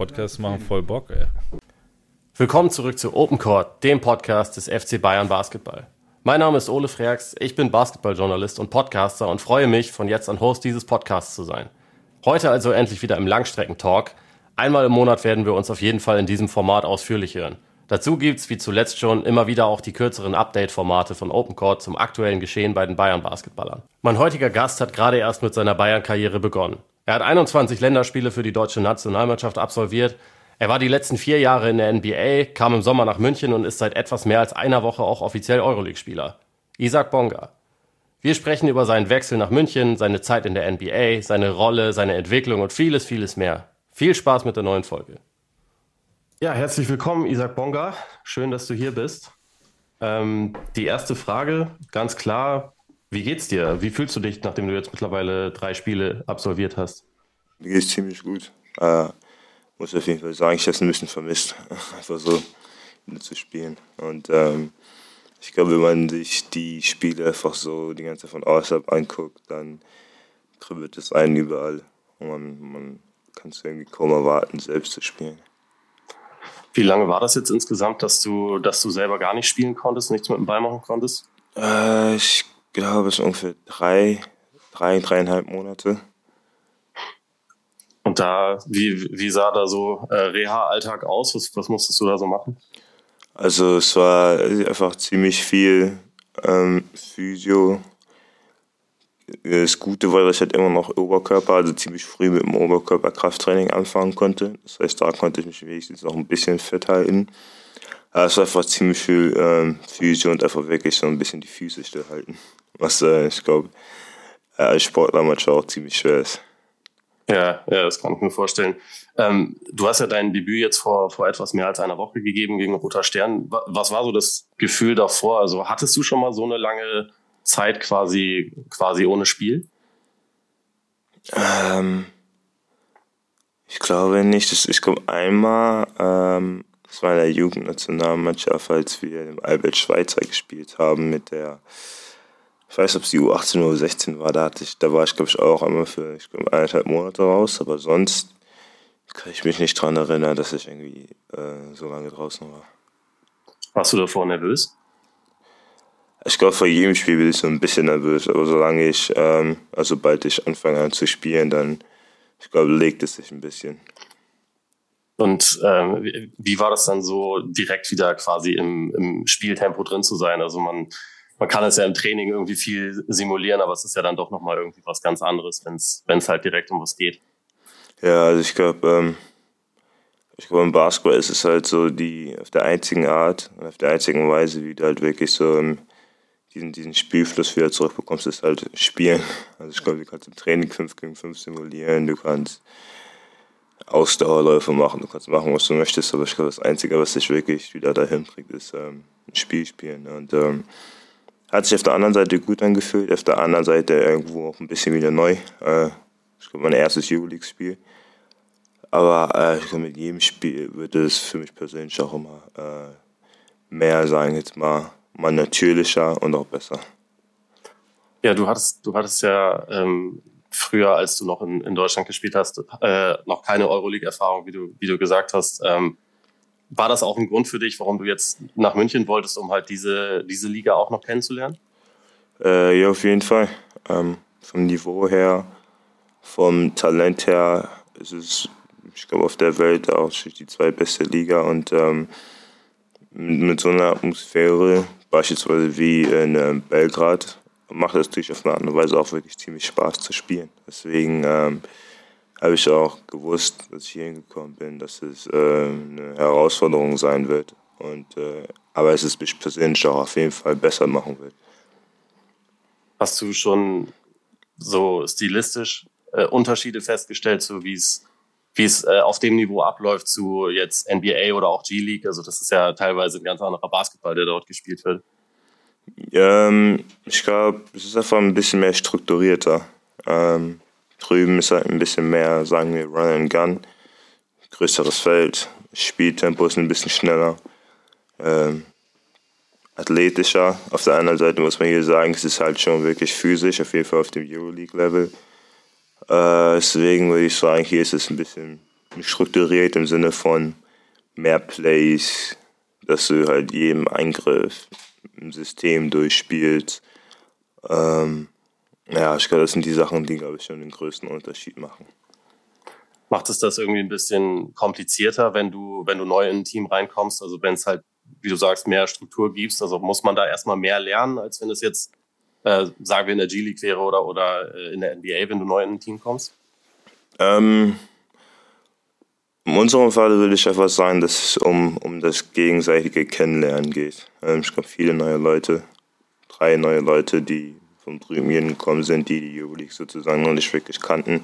Podcasts machen voll Bock, ey. Willkommen zurück zu Open Court, dem Podcast des FC Bayern Basketball. Mein Name ist Ole Freaks, ich bin Basketballjournalist und Podcaster und freue mich, von jetzt an Host dieses Podcasts zu sein. Heute also endlich wieder im Langstreckentalk. Einmal im Monat werden wir uns auf jeden Fall in diesem Format ausführlich hören. Dazu gibt's wie zuletzt schon immer wieder auch die kürzeren Update-Formate von Open Court zum aktuellen Geschehen bei den Bayern-Basketballern. Mein heutiger Gast hat gerade erst mit seiner Bayern-Karriere begonnen. Er hat 21 Länderspiele für die deutsche Nationalmannschaft absolviert. Er war die letzten vier Jahre in der NBA, kam im Sommer nach München und ist seit etwas mehr als einer Woche auch offiziell Euroleague-Spieler. Isaac Bonga. Wir sprechen über seinen Wechsel nach München, seine Zeit in der NBA, seine Rolle, seine Entwicklung und vieles, vieles mehr. Viel Spaß mit der neuen Folge. Ja, herzlich willkommen, Isaac Bonga. Schön, dass du hier bist. Ähm, die erste Frage, ganz klar, wie geht's dir? Wie fühlst du dich, nachdem du jetzt mittlerweile drei Spiele absolviert hast? Mir geht's ziemlich gut. Äh, muss auf jeden Fall sagen, ich habe es ein bisschen vermisst, einfach so zu spielen. Und ähm, ich glaube, wenn man sich die Spiele einfach so die ganze Zeit von außerhalb anguckt, dann kribbelt es einen überall. Und man, man kann es irgendwie kaum erwarten, selbst zu spielen. Wie lange war das jetzt insgesamt, dass du, dass du selber gar nicht spielen konntest, nichts mit dem Ball machen konntest? Äh, ich glaube, es ungefähr drei, drei, dreieinhalb Monate. Und da, wie, wie sah da so äh, Reha-Alltag aus? Was, was musstest du da so machen? Also es war einfach ziemlich viel ähm, Physio. Das Gute war, dass ich halt immer noch Oberkörper, also ziemlich früh mit dem Oberkörper-Krafttraining anfangen konnte. Das heißt, da konnte ich mich wenigstens noch ein bisschen fit halten. Es war einfach ziemlich viel ähm, Physio und einfach wirklich so ein bisschen die Füße stillhalten. Was äh, ich glaube, äh, als Sportler manchmal auch ziemlich schwer ist. Ja, ja, das kann ich mir vorstellen. Ähm, du hast ja dein Debüt jetzt vor, vor etwas mehr als einer Woche gegeben gegen Roter Stern. Was war so das Gefühl davor? Also hattest du schon mal so eine lange Zeit quasi, quasi ohne Spiel? Ähm, ich glaube nicht. Ich glaube einmal, ähm, das war in der Jugendnationalmannschaft, als wir im Albert Schweitzer gespielt haben mit der ich weiß, ob es die U18 oder U16 war, da, hatte ich, da war ich, glaube ich, auch einmal für ich glaub, eineinhalb Monate raus, aber sonst kann ich mich nicht daran erinnern, dass ich irgendwie äh, so lange draußen war. Warst du davor nervös? Ich glaube, vor jedem Spiel bin ich so ein bisschen nervös, aber solange ich, ähm, also sobald ich anfange an zu spielen, dann, ich glaube, legt es sich ein bisschen. Und ähm, wie war das dann so, direkt wieder quasi im, im Spieltempo drin zu sein? Also man man kann es ja im Training irgendwie viel simulieren, aber es ist ja dann doch nochmal irgendwie was ganz anderes, wenn es halt direkt um was geht. Ja, also ich glaube, ähm, ich glaube, im Basketball ist es halt so die, auf der einzigen Art und auf der einzigen Weise, wie du halt wirklich so ähm, diesen, diesen Spielfluss wieder zurückbekommst, ist halt Spielen. Also ich glaube, du kannst im Training 5 gegen 5 simulieren, du kannst Ausdauerläufe machen, du kannst machen, was du möchtest, aber ich glaube, das Einzige, was dich wirklich wieder dahin bringt, ist ähm, ein Spiel spielen. Und ähm, hat sich auf der anderen Seite gut angefühlt, auf der anderen Seite irgendwo auch ein bisschen wieder neu. Äh, ich glaube, mein erstes Euroleague-Spiel. Aber äh, ich glaube, mit jedem Spiel wird es für mich persönlich auch immer äh, mehr, sagen jetzt mal, mal natürlicher und auch besser. Ja, du hattest, du hattest ja ähm, früher, als du noch in, in Deutschland gespielt hast, äh, noch keine Euroleague-Erfahrung, wie du, wie du gesagt hast. Ähm, war das auch ein Grund für dich, warum du jetzt nach München wolltest, um halt diese, diese Liga auch noch kennenzulernen? Äh, ja, auf jeden Fall. Ähm, vom Niveau her, vom Talent her ist es, ich glaube, auf der Welt auch die zweitbeste Liga und ähm, mit, mit, so einer Atmosphäre, beispielsweise wie in äh, Belgrad, macht es natürlich auf eine andere Weise auch wirklich ziemlich Spaß zu spielen. Deswegen ähm, habe ich auch gewusst, als ich hier hingekommen bin, dass es äh, eine Herausforderung sein wird. Und, äh, aber es ist mich persönlich auch auf jeden Fall besser machen wird. Hast du schon so stilistisch äh, Unterschiede festgestellt, so wie es wie es äh, auf dem Niveau abläuft zu jetzt NBA oder auch G-League? Also das ist ja teilweise ein ganz anderer Basketball, der dort gespielt wird. Ähm, ich glaube, es ist einfach ein bisschen mehr strukturierter. Ähm, Drüben ist halt ein bisschen mehr, sagen wir, Run and Gun. Größeres Feld, Spieltempo ist ein bisschen schneller. Ähm, athletischer. Auf der anderen Seite muss man hier sagen, es ist halt schon wirklich physisch, auf jeden Fall auf dem Euroleague-Level. Äh, deswegen würde ich sagen, hier ist es ein bisschen strukturiert im Sinne von mehr Plays, dass du halt jedem Eingriff System durchspielst. Ähm, ja, ich glaube, das sind die Sachen, die, glaube ich, schon den größten Unterschied machen. Macht es das irgendwie ein bisschen komplizierter, wenn du, wenn du neu in ein Team reinkommst? Also wenn es halt, wie du sagst, mehr Struktur gibst, also muss man da erstmal mehr lernen, als wenn es jetzt, äh, sagen wir, in der G-League wäre oder, oder äh, in der NBA, wenn du neu in ein Team kommst? Ähm, in unserem Fall würde ich einfach sagen, dass es um, um das gegenseitige Kennenlernen geht. Ähm, ich glaube, viele neue Leute, drei neue Leute, die vom drüben gekommen sind, die die Euroleague sozusagen noch nicht wirklich kannten,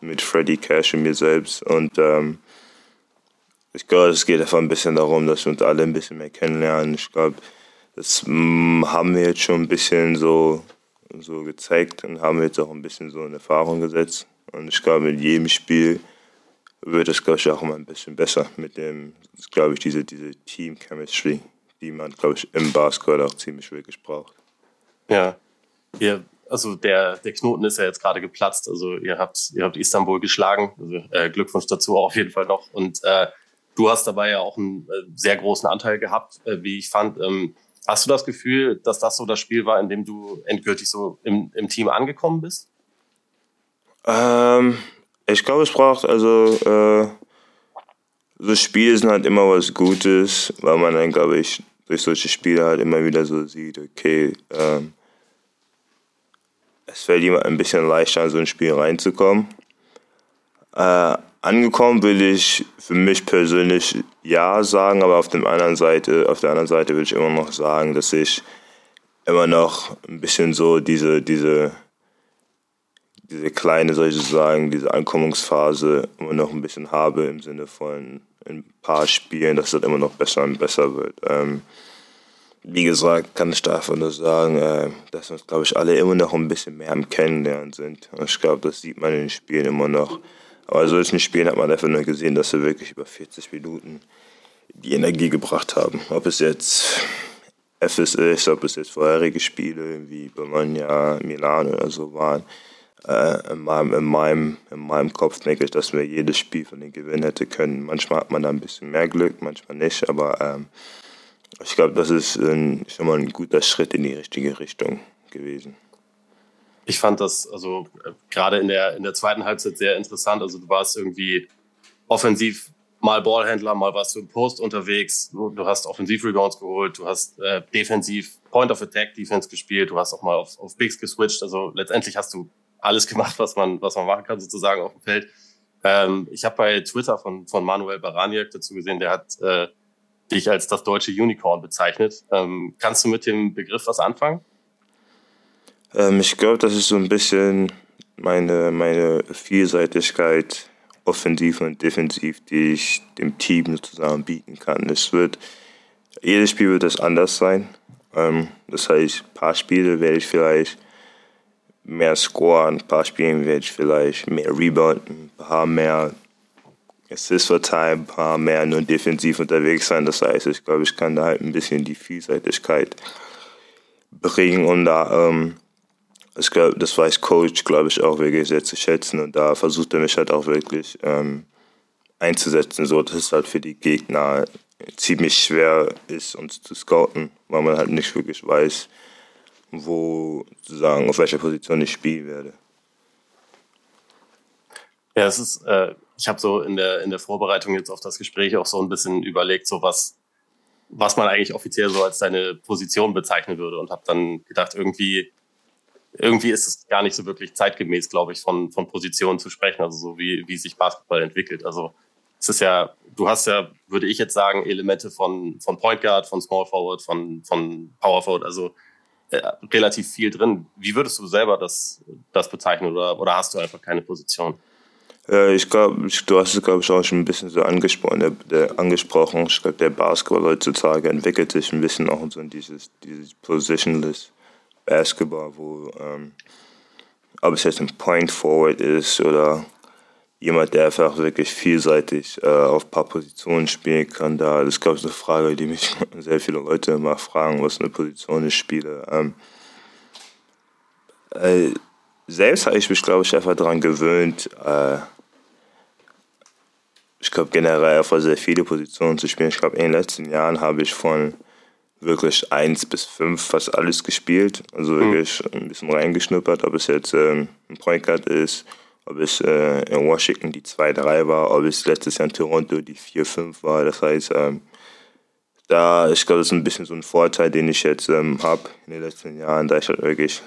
mit Freddy Cash und mir selbst. Und ähm, ich glaube, es geht einfach ein bisschen darum, dass wir uns alle ein bisschen mehr kennenlernen. Ich glaube, das mm, haben wir jetzt schon ein bisschen so, so gezeigt und haben jetzt auch ein bisschen so in Erfahrung gesetzt. Und ich glaube, mit jedem Spiel wird es, glaube ich, auch immer ein bisschen besser mit dem, glaube ich, diese, diese Team-Chemistry, die man, glaube ich, im Basketball auch ziemlich wirklich braucht. Ja, ihr, also der, der Knoten ist ja jetzt gerade geplatzt. Also ihr habt, ihr habt Istanbul geschlagen. Also, äh, Glückwunsch dazu auf jeden Fall noch. Und äh, du hast dabei ja auch einen äh, sehr großen Anteil gehabt, äh, wie ich fand. Ähm, hast du das Gefühl, dass das so das Spiel war, in dem du endgültig so im, im Team angekommen bist? Ähm, ich glaube, es braucht also äh, so Spiele sind halt immer was Gutes, weil man dann, glaube ich, durch solche Spiele halt immer wieder so sieht, okay, ähm, es fällt jemand ein bisschen leichter, in so ein Spiel reinzukommen. Äh, angekommen will ich für mich persönlich ja sagen, aber auf der anderen Seite, auf der anderen Seite will ich immer noch sagen, dass ich immer noch ein bisschen so diese, diese diese kleine, soll ich sagen, diese Ankommungsphase immer noch ein bisschen habe im Sinne von ein paar Spielen, dass das immer noch besser und besser wird. Ähm, wie gesagt, kann ich davon nur sagen, äh, dass uns, glaube ich, alle immer noch ein bisschen mehr am Kennenlernen sind. Und ich glaube, das sieht man in den Spielen immer noch. Aber in solchen Spielen hat man einfach nur gesehen, dass wir wirklich über 40 Minuten die Energie gebracht haben. Ob es jetzt FS ist, ob es jetzt vorherige Spiele wie Bologna, Milan oder so waren äh, in, meinem, in, meinem, in meinem Kopf denke ich, dass wir jedes Spiel von den gewinnen hätte können. Manchmal hat man da ein bisschen mehr Glück, manchmal nicht, aber ähm, ich glaube, das ist ein, schon mal ein guter Schritt in die richtige Richtung gewesen. Ich fand das also gerade in der, in der zweiten Halbzeit sehr interessant. Also du warst irgendwie offensiv mal Ballhändler, mal warst du im Post unterwegs. Du, du hast Offensiv-Rebounds geholt, du hast äh, defensiv Point of Attack Defense gespielt, du hast auch mal auf, auf Bigs geswitcht. Also letztendlich hast du alles gemacht, was man, was man machen kann, sozusagen auf dem Feld. Ähm, ich habe bei Twitter von, von Manuel Baraniak dazu gesehen, der hat äh, dich als das deutsche Unicorn bezeichnet. Ähm, kannst du mit dem Begriff was anfangen? Ähm, ich glaube, das ist so ein bisschen meine, meine Vielseitigkeit, offensiv und defensiv, die ich dem Team sozusagen bieten kann. Es wird, jedes Spiel wird es anders sein. Ähm, das heißt, ein paar Spiele werde ich vielleicht mehr Score, ein paar Spielen werde ich vielleicht mehr Rebound, ein paar mehr Assists verteilen, ein paar mehr nur defensiv unterwegs sein. Das heißt, ich glaube, ich kann da halt ein bisschen die Vielseitigkeit bringen und da, ähm, ich glaube, das weiß Coach, glaube ich, auch wirklich sehr zu schätzen und da versucht er mich halt auch wirklich ähm, einzusetzen, so dass es halt für die Gegner ziemlich schwer ist, uns zu scouten, weil man halt nicht wirklich weiß, wo sozusagen auf welcher Position ich spielen werde. Ja, es ist, äh, ich habe so in der, in der Vorbereitung jetzt auf das Gespräch auch so ein bisschen überlegt, so was, was man eigentlich offiziell so als seine Position bezeichnen würde und habe dann gedacht, irgendwie, irgendwie ist es gar nicht so wirklich zeitgemäß, glaube ich, von, von Positionen zu sprechen, also so wie, wie sich Basketball entwickelt. Also es ist ja, du hast ja, würde ich jetzt sagen, Elemente von, von Point Guard, von Small Forward, von, von Power Forward, also relativ viel drin. Wie würdest du selber das, das bezeichnen oder, oder hast du einfach keine Position? Äh, ich glaube, du hast es, glaube ich, auch schon ein bisschen so angesprochen. Der, der angesprochen. Ich glaube, der Basketball heutzutage entwickelt sich ein bisschen auch so in dieses, dieses Positionless Basketball, wo ähm, ob es jetzt ein Point Forward ist oder jemand, der einfach wirklich vielseitig äh, auf ein paar Positionen spielen kann. Da, das ist, glaube ich, eine Frage, die mich sehr viele Leute immer fragen, was eine Position ich spiele. Ähm, äh, selbst habe ich mich, glaube ich, einfach daran gewöhnt, äh, ich glaube generell einfach sehr viele Positionen zu spielen. Ich glaube, in den letzten Jahren habe ich von wirklich eins bis fünf fast alles gespielt. Also hm. wirklich ein bisschen reingeschnuppert, ob es jetzt ähm, ein Point Guard ist, ob es äh, in Washington die 2-3 war, ob es letztes Jahr in Toronto die 4-5 war. Das heißt, ähm, da, ich glaube, ist ein bisschen so ein Vorteil, den ich jetzt ähm, habe in den letzten Jahren, da ich halt wirklich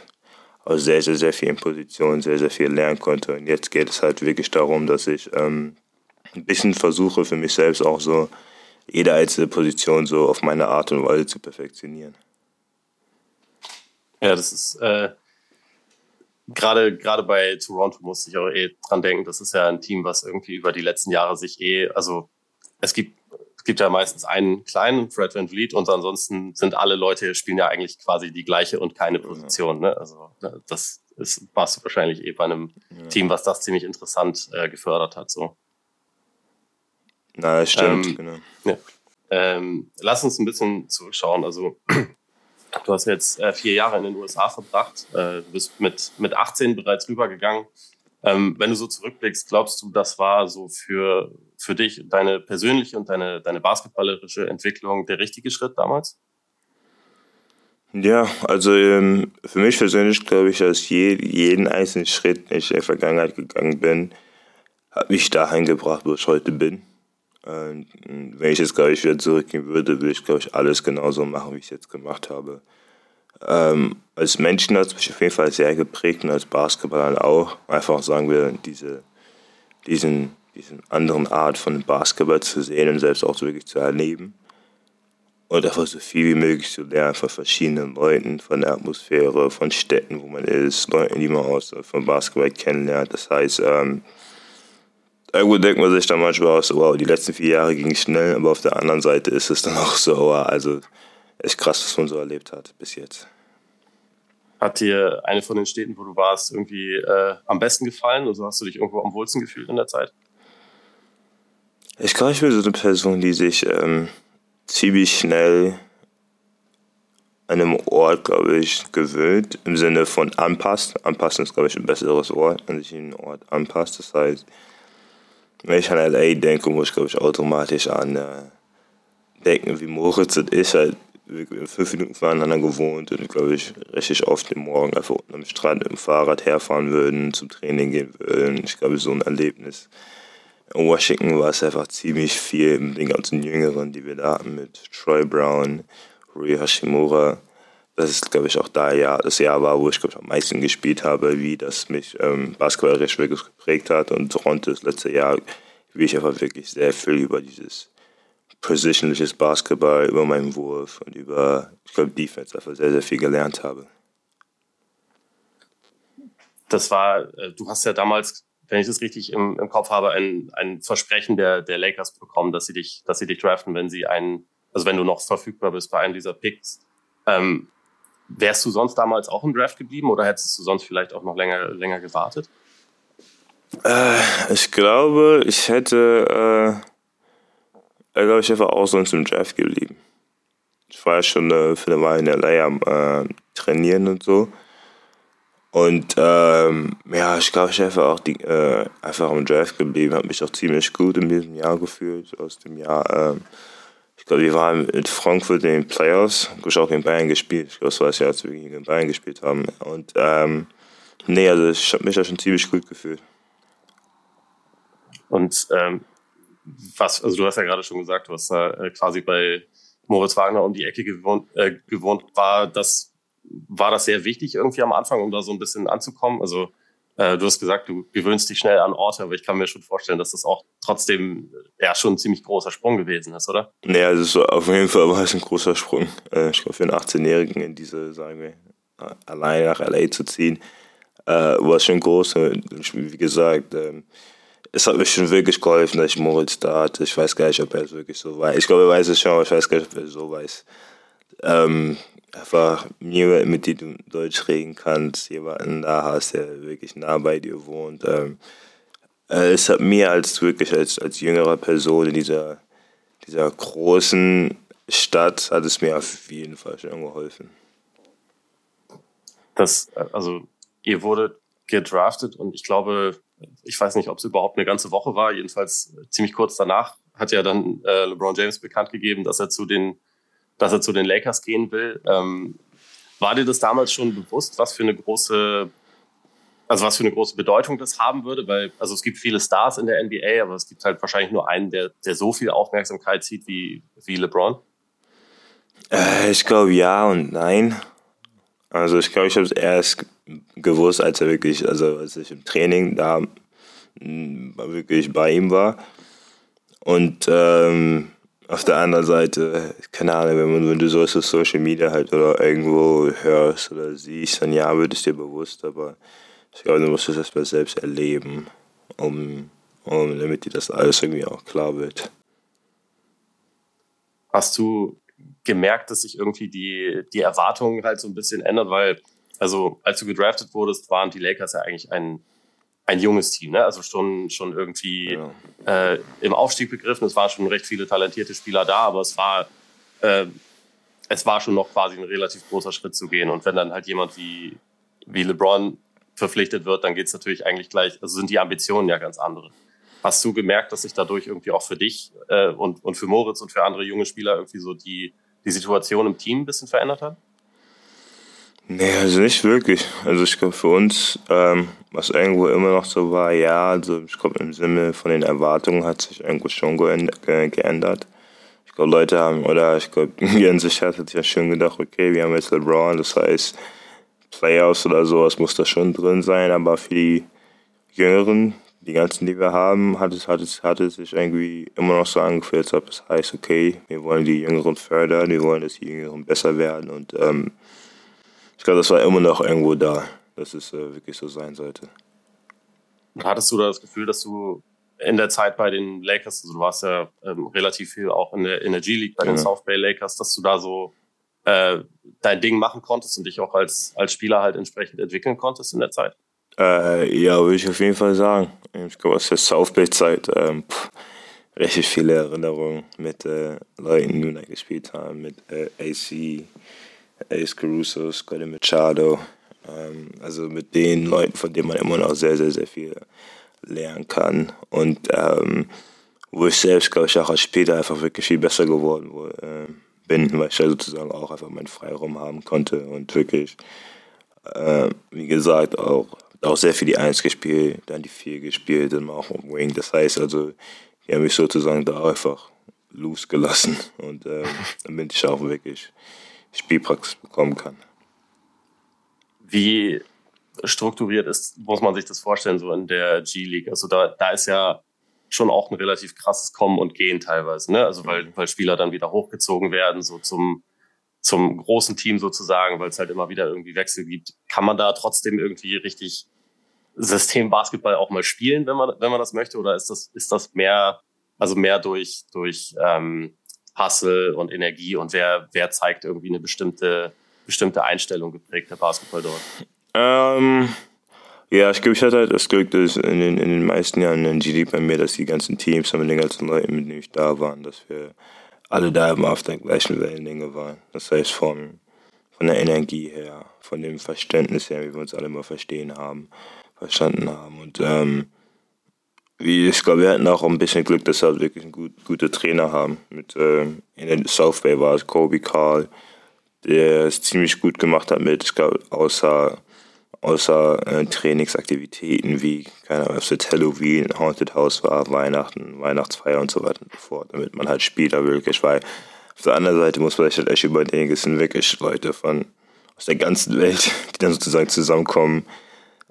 aus sehr, sehr, sehr vielen Positionen sehr, sehr viel lernen konnte. Und jetzt geht es halt wirklich darum, dass ich ähm, ein bisschen versuche für mich selbst auch so jede einzelne Position so auf meine Art und Weise zu perfektionieren. Ja, das ist äh, gerade gerade bei Toronto musste ich auch eh dran denken. Das ist ja ein Team, was irgendwie über die letzten Jahre sich eh, also es gibt es gibt ja meistens einen kleinen Fred Van Vliet und ansonsten sind alle Leute spielen ja eigentlich quasi die gleiche und keine Position. Ne? Also das ist warst du wahrscheinlich eh bei einem ja. Team, was das ziemlich interessant äh, gefördert hat. So. Na, stimmt, ähm, genau. Ja. Ähm, lass uns ein bisschen zurückschauen. Also, du hast jetzt äh, vier Jahre in den USA verbracht, äh, du bist mit, mit 18 bereits rübergegangen. Ähm, wenn du so zurückblickst, glaubst du, das war so für, für dich, deine persönliche und deine, deine basketballerische Entwicklung der richtige Schritt damals? Ja, also ähm, für mich persönlich glaube ich, dass je, jeden einzelnen Schritt, den ich in der Vergangenheit gegangen bin, hat mich dahin gebracht, wo ich heute bin. Und wenn ich jetzt, glaube ich, wieder zurückgehen würde, würde ich, glaube ich, alles genauso machen, wie ich es jetzt gemacht habe. Ähm, als Menschen hat es mich auf jeden Fall sehr geprägt und als Basketballer auch. Einfach sagen wir, diese, diesen, diesen anderen Art von Basketball zu sehen und selbst auch wirklich zu erleben. Und einfach so viel wie möglich zu lernen von verschiedenen Leuten, von der Atmosphäre, von Städten, wo man ist, Leuten, die man aus von Basketball kennenlernt. Das heißt, ähm, Irgendwo denkt man sich dann manchmal auch so, wow, die letzten vier Jahre ging schnell, aber auf der anderen Seite ist es dann auch so, wow, also echt krass, was man so erlebt hat bis jetzt. Hat dir eine von den Städten, wo du warst, irgendwie äh, am besten gefallen? Also hast du dich irgendwo am wohlsten gefühlt in der Zeit? Ich glaube, ich bin so eine Person, die sich ähm, ziemlich schnell an einem Ort, glaube ich, gewöhnt, im Sinne von anpasst. Anpassen ist, glaube ich, ein besseres Wort, wenn sich einen Ort anpasst. Das heißt, wenn ich an LA denke, muss ich, automatisch an äh, denken, wie Moritz und ich halt fünf Minuten voneinander gewohnt und, glaube ich, richtig oft den Morgen einfach unten am Strand mit dem Fahrrad herfahren würden, zum Training gehen würden. Ich glaube, so ein Erlebnis. In Washington war es einfach ziemlich viel mit den ganzen Jüngeren, die wir da hatten, mit Troy Brown, Rui Hashimura das ist, glaube ich, auch da Jahr, das Jahr war, wo ich, glaube ich, am meisten gespielt habe, wie das mich ähm, basketballerisch wirklich geprägt hat. Und Toronto das letzte Jahr, wie ich einfach wirklich sehr viel über dieses positionliches Basketball, über meinen Wurf und über, ich glaube, Defense einfach sehr, sehr viel gelernt habe. Das war, äh, du hast ja damals, wenn ich das richtig im, im Kopf habe, ein, ein Versprechen der, der Lakers bekommen, dass sie dich, dass sie dich draften, wenn sie einen, also wenn du noch verfügbar bist bei einem dieser Picks. Ähm, Wärst du sonst damals auch im Draft geblieben oder hättest du sonst vielleicht auch noch länger, länger gewartet? Äh, ich glaube, ich hätte, äh, ich glaube, ich wäre auch sonst im Draft geblieben. Ich war ja schon äh, für eine Weile in LA am äh, Trainieren und so. Und ähm, ja, ich glaube, ich wäre auch die, äh, einfach im Draft geblieben. Habe mich auch ziemlich gut in diesem Jahr gefühlt. Aus dem Jahr ähm, ich glaube, wir waren mit Frankfurt in den Playoffs. Ich habe auch in Bayern gespielt. Ich glaube, das war das Jahr, als wir gegen Bayern gespielt haben. Und ähm, nee, also ich habe mich da schon ziemlich gut gefühlt. Und ähm, was, also du hast ja gerade schon gesagt, du hast da äh, quasi bei Moritz Wagner um die Ecke gewohnt, äh, gewohnt. War das, war das sehr wichtig irgendwie am Anfang, um da so ein bisschen anzukommen? Also äh, du hast gesagt, du gewöhnst dich schnell an Orte, aber ich kann mir schon vorstellen, dass das auch trotzdem äh, ja schon ein ziemlich großer Sprung gewesen ist, oder? Naja, also so auf jeden Fall war es ein großer Sprung. Äh, ich glaube, für einen 18-Jährigen in diese, sagen wir, allein nach LA zu ziehen, war schon groß. Wie gesagt, ähm, es hat mir schon wirklich geholfen, dass ich Moritz da hatte. Ich weiß gar nicht, ob er es wirklich so weiß. Ich glaube, er weiß es schon, aber ich weiß gar nicht, ob er es so weiß. Ähm, einfach jemanden, mit dem du Deutsch reden kannst, jemanden da hast, der wirklich nah bei dir wohnt. Ähm, äh, es hat mir als wirklich als, als jüngere Person in dieser, dieser großen Stadt hat es mir auf jeden Fall schon geholfen. Das, also ihr wurdet gedraftet und ich glaube, ich weiß nicht, ob es überhaupt eine ganze Woche war, jedenfalls ziemlich kurz danach hat ja dann äh, LeBron James bekannt gegeben, dass er zu den, dass er zu den Lakers gehen will. Ähm, war dir das damals schon bewusst, was für eine große, also was für eine große Bedeutung das haben würde? Weil, also es gibt viele Stars in der NBA, aber es gibt halt wahrscheinlich nur einen, der, der so viel Aufmerksamkeit zieht wie, wie LeBron. Äh, ich glaube ja und nein. Also ich glaube, ich habe es erst gewusst, als er wirklich, also als ich im Training da wirklich bei ihm war. Und ähm, auf der anderen Seite, keine Ahnung, wenn, man, wenn du sowas auf Social Media halt oder irgendwo hörst oder siehst, dann ja, wird es dir bewusst, aber ich glaube, du musst es erstmal selbst erleben, um, um, damit dir das alles irgendwie auch klar wird. Hast du gemerkt, dass sich irgendwie die, die Erwartungen halt so ein bisschen ändern, weil, also als du gedraftet wurdest, waren die Lakers ja eigentlich ein ein junges Team, ne? also schon, schon irgendwie ja. äh, im Aufstieg begriffen. Es waren schon recht viele talentierte Spieler da, aber es war, äh, es war schon noch quasi ein relativ großer Schritt zu gehen. Und wenn dann halt jemand wie, wie LeBron verpflichtet wird, dann geht es natürlich eigentlich gleich, also sind die Ambitionen ja ganz andere. Hast du gemerkt, dass sich dadurch irgendwie auch für dich äh, und, und für Moritz und für andere junge Spieler irgendwie so die, die Situation im Team ein bisschen verändert hat? Nee, also nicht wirklich. Also ich glaube für uns, ähm, was irgendwo immer noch so war, ja, also ich glaube im Sinne von den Erwartungen hat sich irgendwo schon geändert. Ich glaube Leute haben, oder ich glaube Jens hat sich ja schon gedacht, okay, wir haben jetzt LeBron, das heißt Playoffs oder sowas muss da schon drin sein, aber für die Jüngeren, die ganzen, die wir haben, hat es, hat es, hat es sich irgendwie immer noch so angefühlt, als ob es heißt, okay, wir wollen die Jüngeren fördern, wir wollen, dass die Jüngeren besser werden und ähm, glaube, das war immer noch irgendwo da, dass es äh, wirklich so sein sollte. Hattest du da das Gefühl, dass du in der Zeit bei den Lakers, also du warst ja ähm, relativ viel auch in der, in der G-League bei den South Bay Lakers, dass du da so äh, dein Ding machen konntest und dich auch als, als Spieler halt entsprechend entwickeln konntest in der Zeit? Äh, ja, würde ich auf jeden Fall sagen. Ich glaube, aus der South Bay-Zeit ähm, richtig viele Erinnerungen mit äh, Leuten, die gespielt haben, mit äh, AC, Ace Caruso, Scotty Machado. Ähm, also mit den Leuten, von denen man immer noch sehr, sehr, sehr viel lernen kann. Und ähm, wo ich selbst, glaube ich, auch als Spieler einfach wirklich viel besser geworden wo, äh, bin, weil ich ja sozusagen auch einfach meinen Freiraum haben konnte und wirklich, äh, wie gesagt, auch, auch sehr viel die Eins gespielt, dann die Vier gespielt und auch im Wing. Das heißt also, die haben mich sozusagen da einfach losgelassen und äh, dann bin ich auch wirklich Spielpraxis bekommen kann. Wie strukturiert ist, muss man sich das vorstellen, so in der G-League? Also da, da ist ja schon auch ein relativ krasses Kommen und Gehen teilweise, ne? Also weil, weil Spieler dann wieder hochgezogen werden, so zum, zum großen Team sozusagen, weil es halt immer wieder irgendwie Wechsel gibt. Kann man da trotzdem irgendwie richtig Systembasketball auch mal spielen, wenn man, wenn man das möchte? Oder ist das, ist das mehr, also mehr durch, durch ähm, Hustle und Energie und wer, wer zeigt irgendwie eine bestimmte, bestimmte Einstellung geprägt, der Basketball dort? Ähm, ja, ich glaube, ich hatte halt das Glück, dass in den, in den meisten Jahren in GD bei mir, dass die ganzen Teams und den ganzen Leuten, mit denen ich da waren, dass wir alle da immer auf der gleichen Wellenlänge waren. Das heißt, von, von der Energie her, von dem Verständnis her, wie wir uns alle mal verstehen haben, verstanden haben. Und ähm, ich glaube, wir hatten auch ein bisschen Glück, dass wir wirklich einen gut, gute Trainer haben. Mit, äh, in der South Bay war es Kobe Carl, der es ziemlich gut gemacht hat mit, ich glaube, außer, außer äh, Trainingsaktivitäten wie, keine Ahnung, ob es Halloween, Haunted House war, Weihnachten, Weihnachtsfeier und so weiter und so fort, damit man halt Spieler wirklich, weil auf der anderen Seite muss man sich halt echt überlegen, es sind wirklich Leute von aus der ganzen Welt, die dann sozusagen zusammenkommen,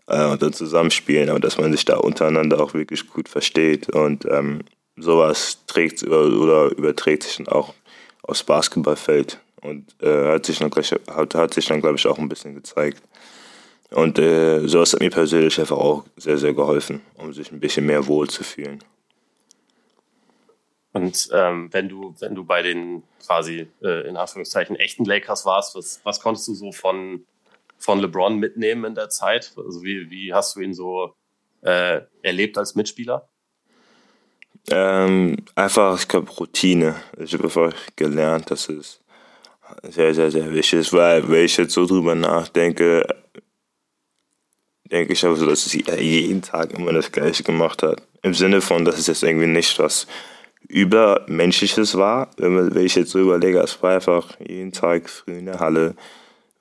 äh, und dann zusammenspielen, aber dass man sich da untereinander auch wirklich gut versteht. Und ähm, sowas trägt oder überträgt sich dann auch aufs Basketballfeld und äh, hat sich dann, hat, hat dann glaube ich, auch ein bisschen gezeigt. Und äh, sowas hat mir persönlich einfach auch sehr, sehr geholfen, um sich ein bisschen mehr wohl zu fühlen. Und ähm, wenn du, wenn du bei den quasi äh, in Anführungszeichen echten Lakers warst, was, was konntest du so von, von LeBron mitnehmen in der Zeit? Also wie, wie hast du ihn so äh, erlebt als Mitspieler? Ähm, einfach, ich glaube, Routine. Ich habe einfach gelernt, dass es sehr, sehr, sehr wichtig ist, weil, wenn ich jetzt so drüber nachdenke, denke ich aber so, dass sie jeden Tag immer das Gleiche gemacht hat. Im Sinne von, dass es jetzt irgendwie nicht was Übermenschliches war. Wenn ich jetzt so überlege, es war einfach jeden Tag früh in der Halle,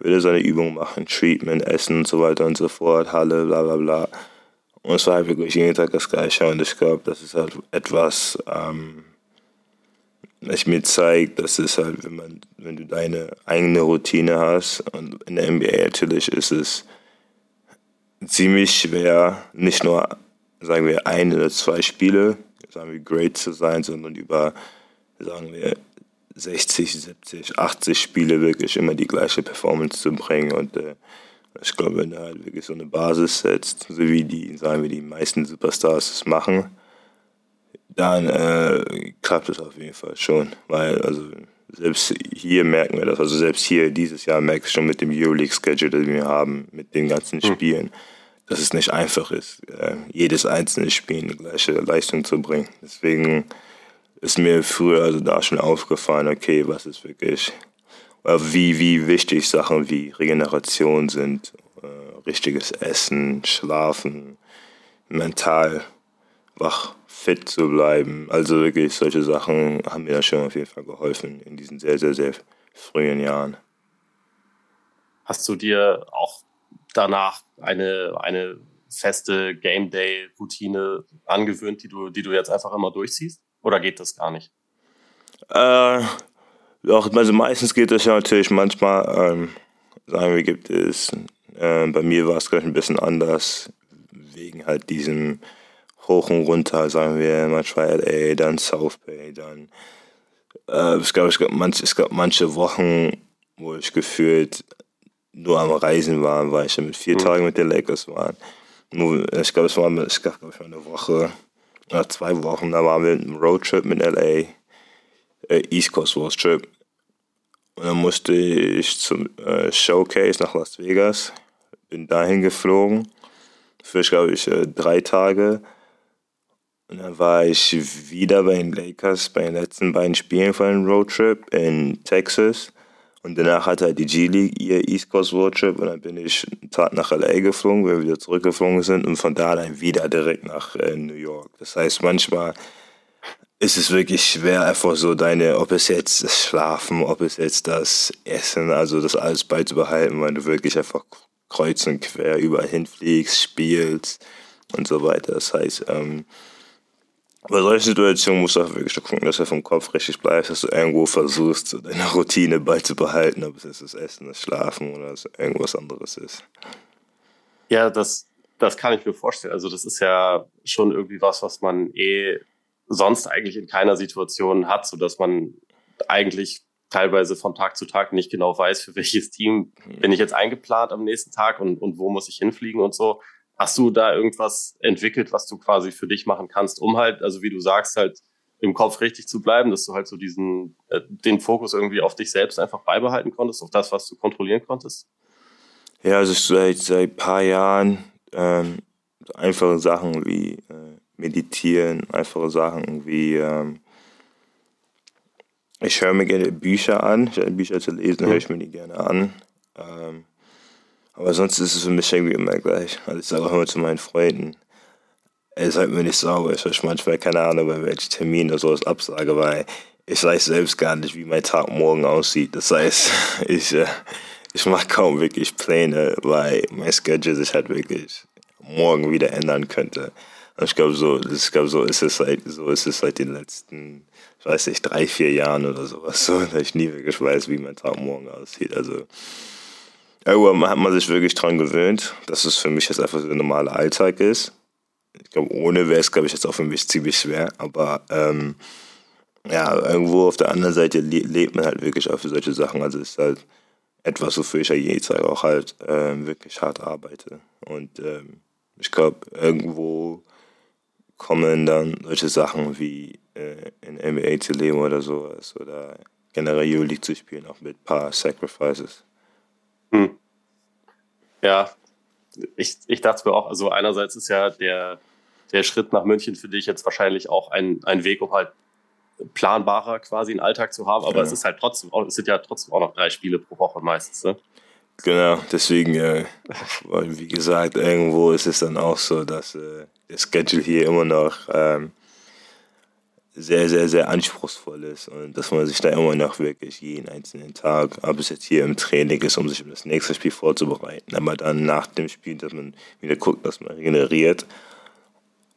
würde seine Übung machen, Treatment, Essen und so weiter und so fort, Halle, bla bla bla. Und es war halt wirklich jeden Tag das Gleiche. Und ich glaube, das ist halt etwas, ähm, was mir zeigt, dass es halt, wenn man, wenn du deine eigene Routine hast, und in der NBA natürlich ist es ziemlich schwer, nicht nur, sagen wir, ein oder zwei Spiele, sagen wir, great zu sein, sondern über, sagen wir, 60, 70, 80 Spiele wirklich immer die gleiche Performance zu bringen. Und äh, ich glaube, wenn du halt wirklich so eine Basis setzt, so wie die, sagen wir, die meisten Superstars es machen, dann äh, klappt es auf jeden Fall schon. Weil, also selbst hier merken wir das, also selbst hier dieses Jahr merkst du schon mit dem Euroleague-Schedule, das wir haben, mit den ganzen hm. Spielen, dass es nicht einfach ist, äh, jedes einzelne Spiel eine gleiche Leistung zu bringen. Deswegen ist mir früher also da schon aufgefallen, okay, was ist wirklich, wie, wie wichtig Sachen wie Regeneration sind, äh, richtiges Essen, Schlafen, mental wach, fit zu bleiben. Also wirklich solche Sachen haben mir da schon auf jeden Fall geholfen in diesen sehr, sehr, sehr frühen Jahren. Hast du dir auch danach eine, eine feste Game Day Routine angewöhnt, die du, die du jetzt einfach immer durchziehst? Oder geht das gar nicht? Äh, also meistens geht das ja natürlich manchmal, ähm, sagen wir, gibt es, äh, bei mir war es gleich ein bisschen anders, wegen halt diesem Hoch und Runter, sagen wir, manchmal LA, dann South Bay, dann, äh, es, gab, es, gab manch, es gab manche Wochen, wo ich gefühlt nur am Reisen war, weil ich ja mit vier mhm. Tagen mit den Lakers war. Ich glaube, es war, ich glaube, eine Woche, nach zwei Wochen, da waren wir im Roadtrip mit LA, äh, East Coast Road Trip. Und dann musste ich zum äh, Showcase nach Las Vegas, bin dahin geflogen, für, glaube ich, äh, drei Tage. Und dann war ich wieder bei den Lakers bei den letzten beiden Spielen von dem Roadtrip in Texas. Und danach hatte halt die G-League ihr East Coast Road Trip und dann bin ich einen Tag nach LA geflogen, weil wir wieder zurückgeflogen sind und von da dann wieder direkt nach äh, New York. Das heißt, manchmal ist es wirklich schwer, einfach so deine, ob es jetzt das Schlafen, ob es jetzt das Essen, also das alles beizubehalten, weil du wirklich einfach kreuz und quer überall hinfliegst, spielst und so weiter. Das heißt, ähm, bei solchen Situationen musst du auch wirklich gucken, dass du vom Kopf richtig bleibst, dass du irgendwo versuchst, deine Routine beizubehalten, ob es jetzt das Essen, das Schlafen oder irgendwas anderes ist. Ja, das, das kann ich mir vorstellen. Also das ist ja schon irgendwie was, was man eh sonst eigentlich in keiner Situation hat, so dass man eigentlich teilweise von Tag zu Tag nicht genau weiß, für welches Team bin ich jetzt eingeplant am nächsten Tag und, und wo muss ich hinfliegen und so. Hast du da irgendwas entwickelt, was du quasi für dich machen kannst, um halt, also wie du sagst, halt im Kopf richtig zu bleiben, dass du halt so diesen, äh, den Fokus irgendwie auf dich selbst einfach beibehalten konntest, auf das, was du kontrollieren konntest? Ja, also seit, seit ein paar Jahren ähm, einfache Sachen wie äh, Meditieren, einfache Sachen wie ähm, ich höre mir gerne Bücher an, ich habe Bücher zu lesen, mhm. höre ich mir die gerne an. Ähm, aber sonst ist es für mich irgendwie immer gleich. Also ich sage auch immer zu meinen Freunden, ey, seid mir nicht sauber. Ich euch manchmal, keine Ahnung, bei welchen Termin oder sowas absage, weil ich weiß selbst gar nicht, wie mein Tag morgen aussieht. Das heißt, ich, äh, ich mache kaum wirklich Pläne, weil mein Schedule sich halt wirklich morgen wieder ändern könnte. Und ich glaube, so, ich so ist es seit, so ist es seit den letzten, ich weiß nicht, drei, vier Jahren oder sowas, so, dass ich nie wirklich weiß, wie mein Tag morgen aussieht. Also, Irgendwann hat man sich wirklich dran gewöhnt, dass es für mich jetzt einfach so ein normaler Alltag ist. Ich glaube, ohne wäre es, glaube ich, jetzt auch für mich ziemlich schwer. Aber ähm, ja, irgendwo auf der anderen Seite le lebt man halt wirklich auch für solche Sachen. Also es ist halt etwas, wofür ich ja jeden Tag auch halt ähm, wirklich hart arbeite. Und ähm, ich glaube, irgendwo kommen dann solche Sachen wie äh, in NBA zu leben oder sowas oder generell Euroleague zu spielen, auch mit ein paar Sacrifices. Hm. Ja, ich, ich dachte mir auch, also einerseits ist ja der, der Schritt nach München für dich jetzt wahrscheinlich auch ein, ein Weg, um halt planbarer quasi einen Alltag zu haben, aber ja. es ist halt trotzdem, es sind ja trotzdem auch noch drei Spiele pro Woche meistens, ne? Genau, deswegen, äh, wie gesagt, irgendwo ist es dann auch so, dass äh, der Schedule hier immer noch ähm, sehr, sehr, sehr anspruchsvoll ist und dass man sich da immer noch wirklich jeden einzelnen Tag, ob es jetzt hier im Training ist, um sich um das nächste Spiel vorzubereiten, aber dann nach dem Spiel, dass man wieder guckt, dass man regeneriert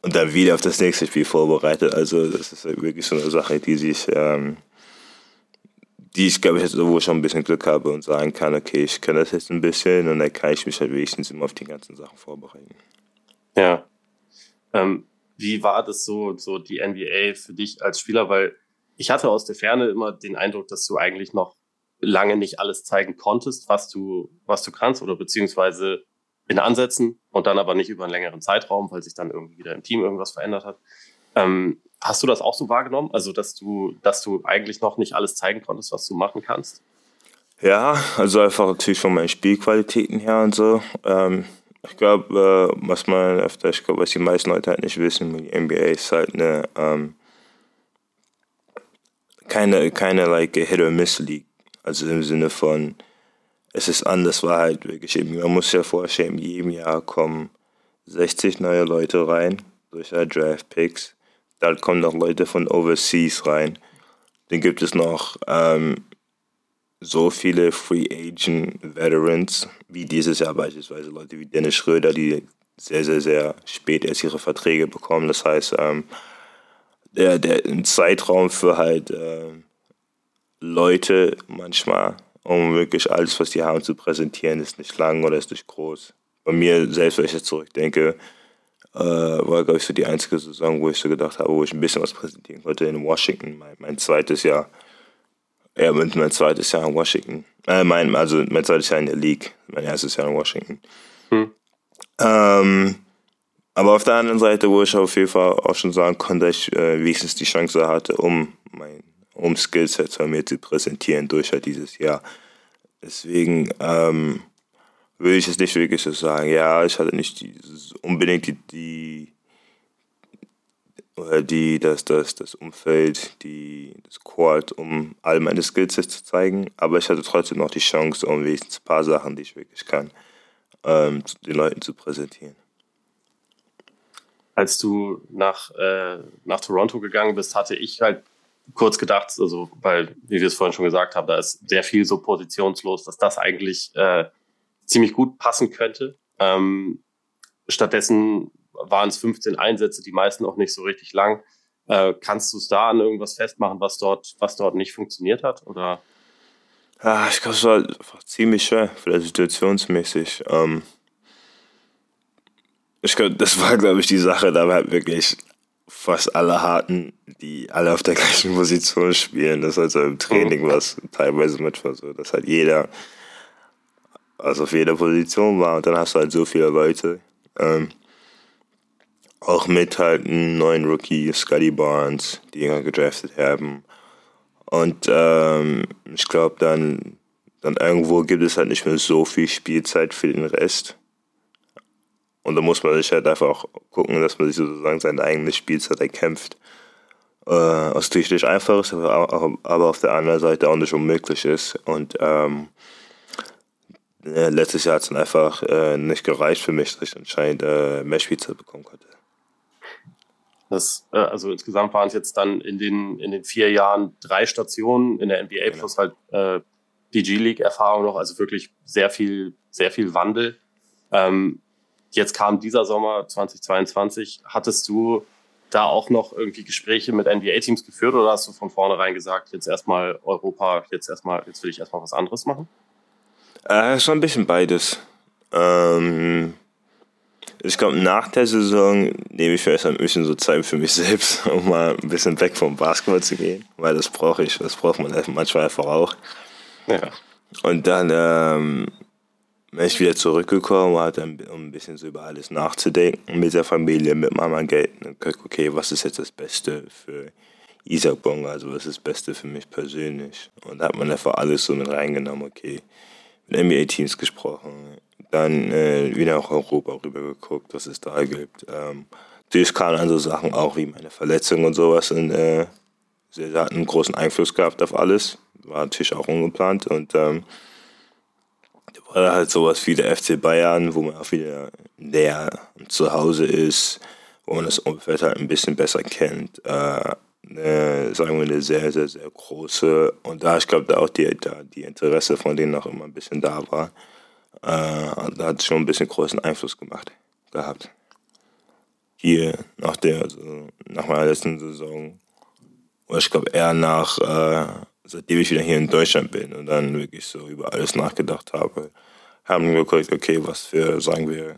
und dann wieder auf das nächste Spiel vorbereitet. Also das ist halt wirklich so eine Sache, die sich, ähm, die ich glaube ich jetzt irgendwo schon ein bisschen Glück habe und sagen kann, okay, ich kann das jetzt ein bisschen und dann kann ich mich halt wenigstens immer auf die ganzen Sachen vorbereiten. Ja. Ähm, wie war das so, so die NBA für dich als Spieler? Weil ich hatte aus der Ferne immer den Eindruck, dass du eigentlich noch lange nicht alles zeigen konntest, was du, was du kannst oder beziehungsweise in Ansätzen und dann aber nicht über einen längeren Zeitraum, weil sich dann irgendwie wieder im Team irgendwas verändert hat. Ähm, hast du das auch so wahrgenommen? Also, dass du, dass du eigentlich noch nicht alles zeigen konntest, was du machen kannst? Ja, also einfach natürlich von meinen Spielqualitäten her und so. Ähm, ich glaube, äh, was man öfter, ich glaube, was die meisten Leute halt nicht wissen, die NBA ist halt eine ähm, keine, keine like Hit or Miss League. Also im Sinne von, es ist anders, war halt wirklich eben, man muss ja vorstellen, jedem Jahr kommen 60 neue Leute rein durch halt Draft Picks. Dann kommen noch Leute von Overseas rein. Dann gibt es noch ähm, so viele Free Agent Veterans, wie dieses Jahr beispielsweise Leute wie Dennis Schröder, die sehr, sehr, sehr spät erst ihre Verträge bekommen. Das heißt, ähm, der, der Zeitraum für halt äh, Leute manchmal, um wirklich alles, was die haben, zu präsentieren, ist nicht lang oder ist nicht groß. Bei mir selbst, wenn ich jetzt zurückdenke, äh, war, glaube ich, so die einzige Saison, wo ich so gedacht habe, wo ich ein bisschen was präsentieren konnte in Washington, mein, mein zweites Jahr. Ja, mein zweites Jahr in Washington. Äh, mein, also mein zweites Jahr in der League. Mein erstes Jahr in Washington. Hm. Ähm, aber auf der anderen Seite, wo ich auf jeden Fall auch schon sagen konnte, ich äh, wenigstens die Chance hatte, um mein um Skillset von mir zu präsentieren durch halt dieses Jahr. Deswegen ähm, würde ich es nicht wirklich so sagen. Ja, ich hatte nicht dieses, unbedingt die, die die, das, das, das Umfeld, die, das Court, um all meine Skills zu zeigen. Aber ich hatte trotzdem noch die Chance, um wenigstens ein paar Sachen, die ich wirklich kann, ähm, den Leuten zu präsentieren. Als du nach, äh, nach Toronto gegangen bist, hatte ich halt kurz gedacht, also, weil, wie wir es vorhin schon gesagt haben, da ist sehr viel so positionslos, dass das eigentlich äh, ziemlich gut passen könnte. Ähm, stattdessen waren es 15 Einsätze, die meisten auch nicht so richtig lang. Äh, kannst du es da an irgendwas festmachen, was dort, was dort nicht funktioniert hat? Oder? Ja, ich glaube, es war einfach ziemlich schwer, vielleicht situationsmäßig. Ähm, ich glaube, das war, glaube ich, die Sache, da halt wirklich fast alle Harten, die alle auf der gleichen Position spielen. Das ist also im Training mhm. was teilweise manchmal so, dass halt jeder also auf jeder Position war und dann hast du halt so viele Leute. Ähm, auch mit halt einem neuen Rookie, Scotty Barnes, die ihn gedraftet haben. Und ähm, ich glaube, dann, dann irgendwo gibt es halt nicht mehr so viel Spielzeit für den Rest. Und da muss man sich halt einfach auch gucken, dass man sich sozusagen seine eigene Spielzeit erkämpft. Äh, was natürlich nicht einfach ist, aber, aber auf der anderen Seite auch nicht unmöglich ist. Und ähm, äh, letztes Jahr hat es dann einfach äh, nicht gereicht für mich, dass ich anscheinend äh, mehr Spielzeit bekommen konnte. Das, äh, also insgesamt waren es jetzt dann in den, in den vier Jahren drei Stationen in der NBA genau. plus halt äh, die G-League-Erfahrung noch, also wirklich sehr viel, sehr viel Wandel. Ähm, jetzt kam dieser Sommer 2022. Hattest du da auch noch irgendwie Gespräche mit NBA-Teams geführt oder hast du von vornherein gesagt, jetzt erstmal Europa, jetzt erstmal, jetzt will ich erstmal was anderes machen? Äh, schon ein bisschen beides. Ähm, ich glaube, nach der Saison nehme ich vielleicht ein bisschen so Zeit für mich selbst, um mal ein bisschen weg vom Basketball zu gehen, weil das brauche ich, das braucht man manchmal einfach auch. Ja. Und dann ähm, bin ich wieder zurückgekommen, hatte um ein bisschen so über alles nachzudenken mit der Familie, mit Mama Geld. Und okay, was ist jetzt das Beste für Isaac Bonga, also was ist das Beste für mich persönlich? Und da hat man einfach alles so mit reingenommen, okay, mit NBA-Teams gesprochen, dann äh, wieder nach Europa rübergeguckt, was es da gibt. Ähm, natürlich kamen dann so Sachen auch wie meine Verletzung und sowas. Und, äh, sie hatten einen großen Einfluss gehabt auf alles. War natürlich auch ungeplant. Und ähm, Oder halt sowas wie der FC Bayern, wo man auch wieder näher zu Hause ist, wo man das Umfeld halt ein bisschen besser kennt. Äh, eine, sagen wir, eine sehr, sehr, sehr große. Und da, ich glaube, da auch die, da die Interesse von denen noch immer ein bisschen da war. Äh, hat schon ein bisschen großen Einfluss gemacht gehabt. Hier nach der, also nach meiner letzten Saison, oder ich glaube eher nach, äh, seitdem ich wieder hier in Deutschland bin und dann wirklich so über alles nachgedacht habe, haben wir geguckt, okay, was für, sagen wir,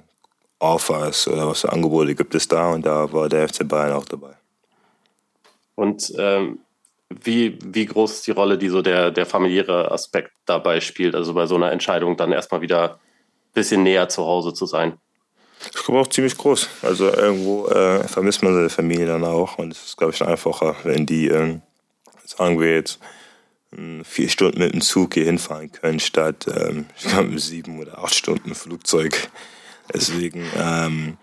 Offers oder was für Angebote gibt es da und da war der FC Bayern auch dabei. Und ähm, wie, wie groß ist die Rolle, die so der, der familiäre Aspekt dabei spielt? Also bei so einer Entscheidung dann erstmal wieder ein bisschen näher zu Hause zu sein? Ich glaube auch ziemlich groß. Also irgendwo äh, vermisst man seine Familie dann auch und es ist, glaube ich, einfacher, wenn die, äh, sagen wir jetzt, vier Stunden mit dem Zug hier hinfahren können, statt ähm, ich glaube, sieben oder acht Stunden Flugzeug. Deswegen ähm,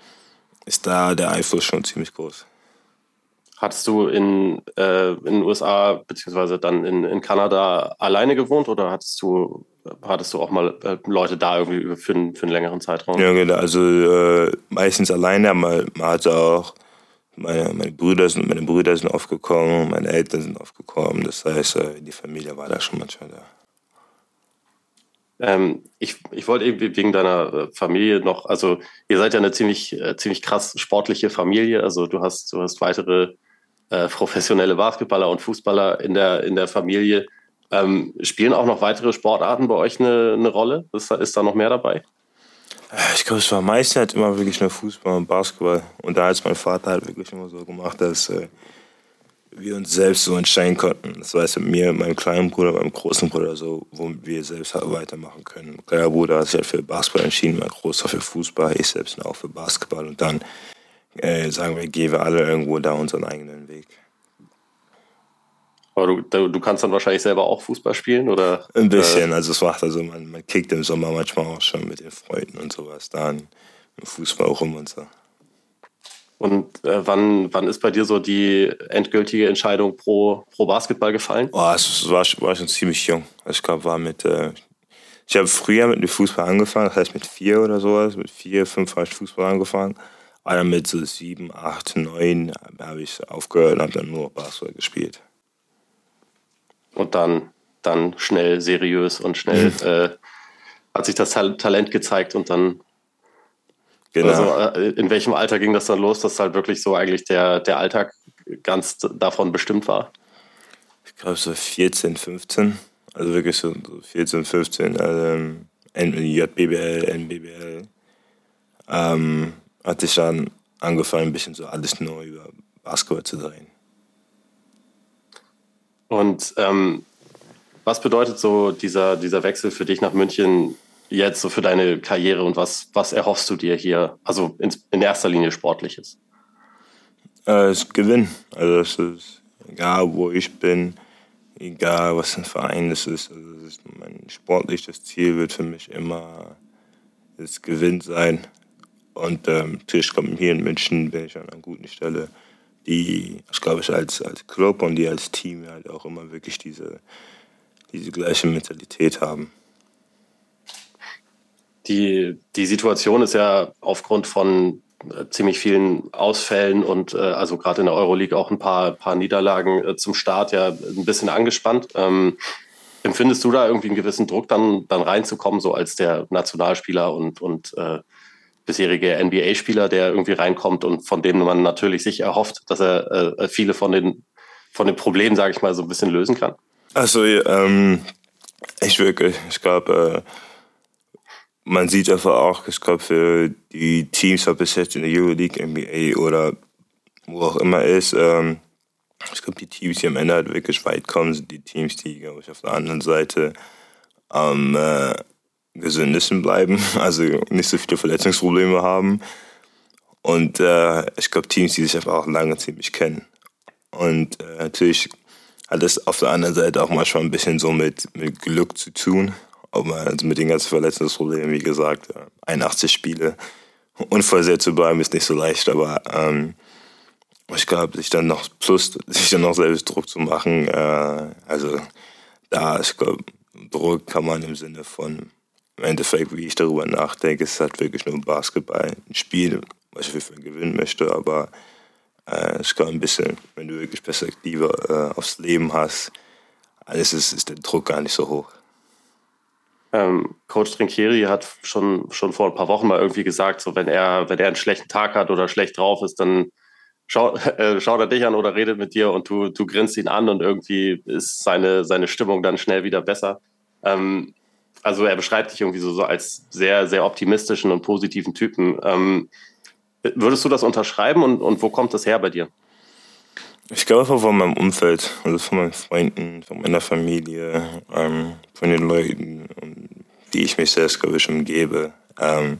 ist da der Einfluss schon ziemlich groß. Hattest du in, äh, in den USA beziehungsweise dann in, in Kanada alleine gewohnt oder hattest du, hattest du auch mal äh, Leute da irgendwie für, einen, für einen längeren Zeitraum? Ja, genau. Also äh, meistens alleine, aber man hatte auch meine, meine, Brüder sind, meine Brüder sind aufgekommen, meine Eltern sind aufgekommen. Das heißt, äh, die Familie war da schon manchmal da. Ähm, ich, ich wollte eben wegen deiner äh, Familie noch, also ihr seid ja eine ziemlich, äh, ziemlich krass sportliche Familie. Also du hast, du hast weitere äh, professionelle Basketballer und Fußballer in der, in der Familie. Ähm, spielen auch noch weitere Sportarten bei euch eine, eine Rolle? Ist, ist da noch mehr dabei? Ich glaube, es war meistens halt immer wirklich nur Fußball und Basketball. Und da hat es mein Vater halt wirklich immer so gemacht, dass äh, wir uns selbst so entscheiden konnten. Das heißt, mit mir, meinem kleinen Bruder, meinem großen Bruder, so, wo wir selbst halt weitermachen können. Mein kleiner Bruder hat sich halt für Basketball entschieden, mein großer für Fußball, ich selbst auch für Basketball. Und dann äh, sagen wir, gehen wir alle irgendwo da unseren eigenen Weg. Aber du, du kannst dann wahrscheinlich selber auch Fußball spielen, oder? Ein bisschen, äh, also es macht also, man, man kickt im Sommer manchmal auch schon mit den Freunden und sowas dann im Fußball rum und so. Und äh, wann, wann ist bei dir so die endgültige Entscheidung pro, pro Basketball gefallen? Oh, es war, war schon ziemlich jung. Ich glaube, war mit, äh, ich habe früher mit dem Fußball angefangen, das heißt mit vier oder sowas, mit vier, fünf habe ich Fußball angefangen. Aber mit so sieben, acht, neun habe ich aufgehört und habe dann nur Basketball gespielt. Und dann, dann schnell seriös und schnell äh, hat sich das Talent gezeigt und dann. Genau. Also, äh, in welchem Alter ging das dann los, dass halt wirklich so eigentlich der, der Alltag ganz davon bestimmt war? Ich glaube so 14, 15. Also wirklich so 14, 15. Also, JBL, NBBL. Ähm, hatte ich dann angefangen, ein bisschen so alles neu über Basketball zu drehen. Und ähm, was bedeutet so dieser, dieser Wechsel für dich nach München jetzt so für deine Karriere und was, was erhoffst du dir hier, also in, in erster Linie Sportliches? Äh, das Gewinn. Also es ist egal, wo ich bin, egal was ein Verein es ist. Also es ist mein sportliches Ziel wird für mich immer das Gewinn sein. Und ähm, natürlich kommen hier in München, bin ich an einer guten Stelle, die, ich glaube, ich als, als Club und die als Team halt auch immer wirklich diese, diese gleiche Mentalität haben. Die, die Situation ist ja aufgrund von äh, ziemlich vielen Ausfällen und äh, also gerade in der Euroleague auch ein paar, paar Niederlagen äh, zum Start ja ein bisschen angespannt. Ähm, empfindest du da irgendwie einen gewissen Druck, dann, dann reinzukommen, so als der Nationalspieler und, und äh, bisherige NBA-Spieler, der irgendwie reinkommt und von dem man natürlich sich erhofft, dass er äh, viele von den, von den Problemen, sage ich mal, so ein bisschen lösen kann? Also, ähm, ich wirklich, ich glaube, äh, man sieht einfach auch, ich glaube, für die Teams, ob es jetzt in der Euroleague, NBA oder wo auch immer ist, ähm, ich glaube, die Teams, die am Ende halt wirklich weit kommen, sind die Teams, die, glaube ich, auf der anderen Seite am ähm, äh, gesündesten bleiben, also nicht so viele Verletzungsprobleme haben. Und äh, ich glaube, Teams, die sich einfach auch lange ziemlich kennen. Und äh, natürlich hat das auf der anderen Seite auch manchmal ein bisschen so mit, mit Glück zu tun. Aber also mit den ganzen Verletzungsproblemen, wie gesagt, 81 Spiele unversehrt zu bleiben, ist nicht so leicht. Aber ähm, ich glaube, sich dann noch plus sich dann noch selbst Druck zu machen, äh, also da, ich glaube, Druck kann man im Sinne von im Endeffekt, wie ich darüber nachdenke, ist es halt wirklich nur Basketball, ein Spiel, was ich für gewinnen möchte, aber äh, ich glaube ein bisschen, wenn du wirklich Perspektive äh, aufs Leben hast, alles ist, ist der Druck gar nicht so hoch. Ähm, Coach Trinkieri hat schon, schon vor ein paar Wochen mal irgendwie gesagt, so wenn er, wenn er einen schlechten Tag hat oder schlecht drauf ist, dann schau, äh, schaut er dich an oder redet mit dir und du, du grinst ihn an und irgendwie ist seine, seine Stimmung dann schnell wieder besser. Ähm, also er beschreibt dich irgendwie so, so als sehr, sehr optimistischen und positiven Typen. Ähm, würdest du das unterschreiben und, und wo kommt das her bei dir? Ich glaube einfach von meinem Umfeld, also von meinen Freunden, von meiner Familie, ähm, von den Leuten, wie ich mich selbst, glaube ich, umgebe. Ähm,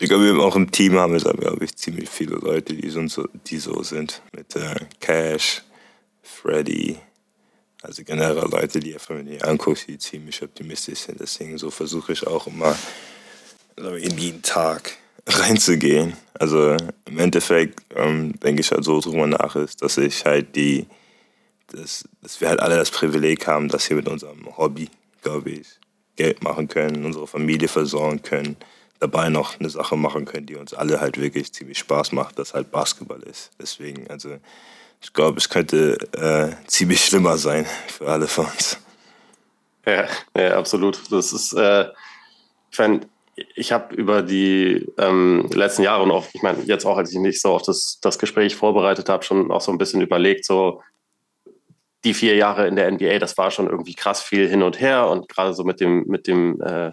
ich glaube, auch im Team haben wir, glaube ich, ziemlich viele Leute, die so, die so sind. Mit äh, Cash, Freddy, also generell Leute, die einfach, wenn du anguckst, die ziemlich optimistisch sind. Deswegen so versuche ich auch immer in jeden Tag reinzugehen. Also im Endeffekt ähm, denke ich halt so drüber nach, ist, dass ich halt die, dass, dass wir halt alle das Privileg haben, dass wir mit unserem Hobby, glaube ich, Geld machen können, unsere Familie versorgen können dabei noch eine Sache machen können, die uns alle halt wirklich ziemlich Spaß macht, das halt Basketball ist. Deswegen, also ich glaube, es könnte äh, ziemlich schlimmer sein für alle von uns. Ja, ja absolut. Das ist, äh, ich meine, ich habe über die ähm, letzten Jahre und auch, ich meine, jetzt auch, als ich mich so auf das, das Gespräch vorbereitet habe, schon auch so ein bisschen überlegt, so die vier Jahre in der NBA, das war schon irgendwie krass viel hin und her und gerade so mit dem, mit dem äh,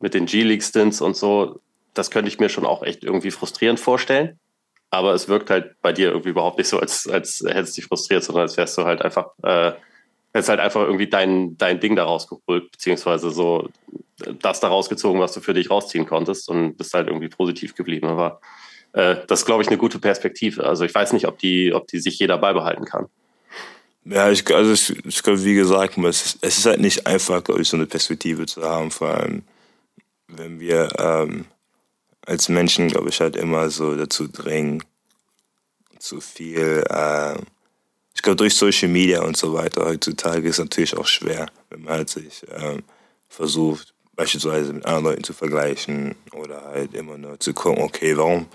mit den G-League-Stints und so, das könnte ich mir schon auch echt irgendwie frustrierend vorstellen. Aber es wirkt halt bei dir irgendwie überhaupt nicht so, als, als hättest du dich frustriert, sondern als wärst du halt einfach, äh, hättest halt einfach irgendwie dein, dein Ding daraus geholt, beziehungsweise so das daraus gezogen, was du für dich rausziehen konntest und bist halt irgendwie positiv geblieben. Aber äh, das ist, glaube ich, eine gute Perspektive. Also ich weiß nicht, ob die, ob die sich jeder beibehalten kann. Ja, ich, also ich, ich glaube, wie gesagt, es ist, es ist halt nicht einfach, glaube ich, so eine Perspektive zu haben, vor allem wenn wir ähm, als Menschen, glaube ich, halt immer so dazu drängen, zu viel, äh, ich glaube, durch Social Media und so weiter heutzutage ist es natürlich auch schwer, wenn man halt sich ähm, versucht, beispielsweise mit anderen Leuten zu vergleichen oder halt immer nur zu gucken, okay, warum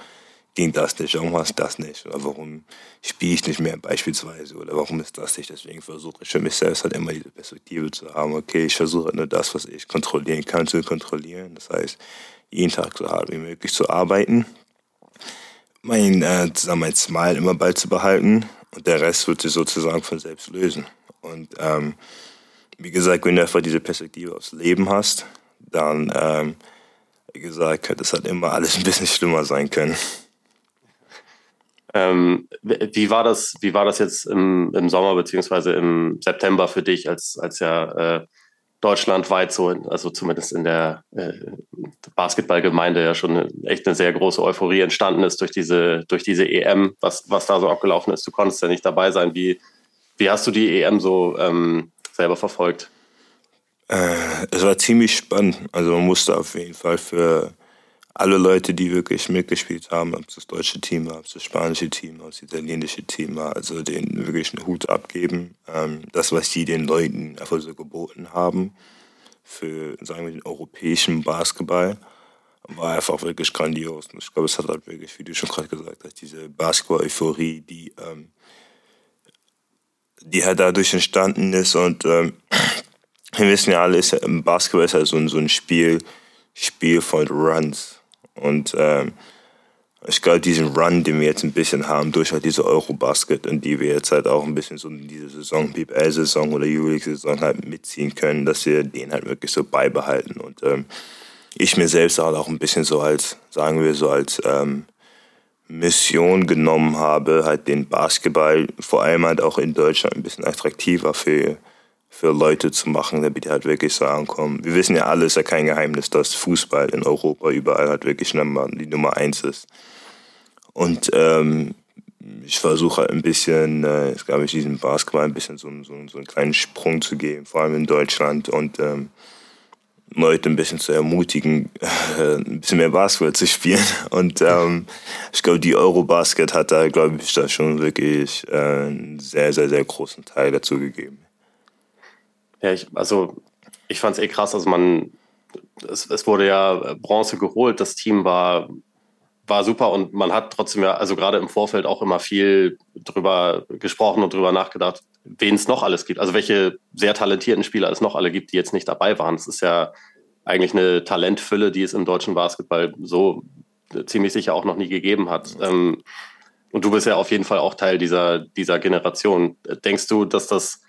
ging das nicht, warum hast das nicht oder warum spiele ich nicht mehr beispielsweise oder warum ist das nicht. Deswegen versuche ich für mich selbst halt immer diese Perspektive zu haben, okay, ich versuche halt nur das, was ich kontrollieren kann, zu kontrollieren. Das heißt, jeden Tag so hart wie möglich zu arbeiten, mein, äh, Smile immer beizubehalten und der Rest wird sich sozusagen von selbst lösen. Und ähm, wie gesagt, wenn du einfach diese Perspektive aufs Leben hast, dann, ähm, wie gesagt, es halt immer alles ein bisschen schlimmer sein können. Ähm, wie, war das, wie war das jetzt im, im Sommer beziehungsweise im September für dich, als, als ja äh, deutschlandweit so, also zumindest in der äh, Basketballgemeinde ja schon echt eine sehr große Euphorie entstanden ist durch diese, durch diese EM, was, was da so abgelaufen ist. Du konntest ja nicht dabei sein. Wie, wie hast du die EM so ähm, selber verfolgt? Äh, es war ziemlich spannend. Also man musste auf jeden Fall für alle Leute, die wirklich mitgespielt haben, ob es das deutsche Team war, ob es das spanische Team war, ob es das italienische Team war, also denen wirklich einen Hut abgeben. Ähm, das, was die den Leuten einfach so geboten haben für, sagen wir, den europäischen Basketball, war einfach wirklich grandios. Und ich glaube, es hat halt wirklich, wie du schon gerade gesagt hast, diese Basketball-Euphorie, die, ähm, die halt dadurch entstanden ist. Und ähm, wir wissen ja alle, ist Basketball ist halt so, so ein Spiel, Spiel von Runs. Und ähm, ich glaube, diesen Run, den wir jetzt ein bisschen haben, durch halt diese Eurobasket, und die wir jetzt halt auch ein bisschen so in diese Saison, BBL-Saison oder Euroleague-Saison halt mitziehen können, dass wir den halt wirklich so beibehalten. Und ähm, ich mir selbst halt auch ein bisschen so als, sagen wir so als ähm, Mission genommen habe, halt den Basketball vor allem halt auch in Deutschland ein bisschen attraktiver für für Leute zu machen, damit die halt wirklich so ankommen. Wir wissen ja alle, ist ja kein Geheimnis, dass Fußball in Europa überall halt wirklich die Nummer eins ist. Und ähm, ich versuche halt ein bisschen, äh, jetzt glaube ich, diesem Basketball ein bisschen so, so, so einen kleinen Sprung zu geben, vor allem in Deutschland und ähm, Leute ein bisschen zu ermutigen, ein bisschen mehr Basketball zu spielen. Und ähm, ich glaube, die Eurobasket hat da, glaube ich, da schon wirklich äh, einen sehr, sehr, sehr großen Teil dazu gegeben. Ja, ich, also ich fand es eh krass. Also man, es, es, wurde ja Bronze geholt, das Team war, war super und man hat trotzdem ja, also gerade im Vorfeld auch immer viel drüber gesprochen und drüber nachgedacht, wen es noch alles gibt. Also welche sehr talentierten Spieler es noch alle gibt, die jetzt nicht dabei waren. Es ist ja eigentlich eine Talentfülle, die es im deutschen Basketball so ziemlich sicher auch noch nie gegeben hat. Ähm, und du bist ja auf jeden Fall auch Teil dieser, dieser Generation. Denkst du, dass das,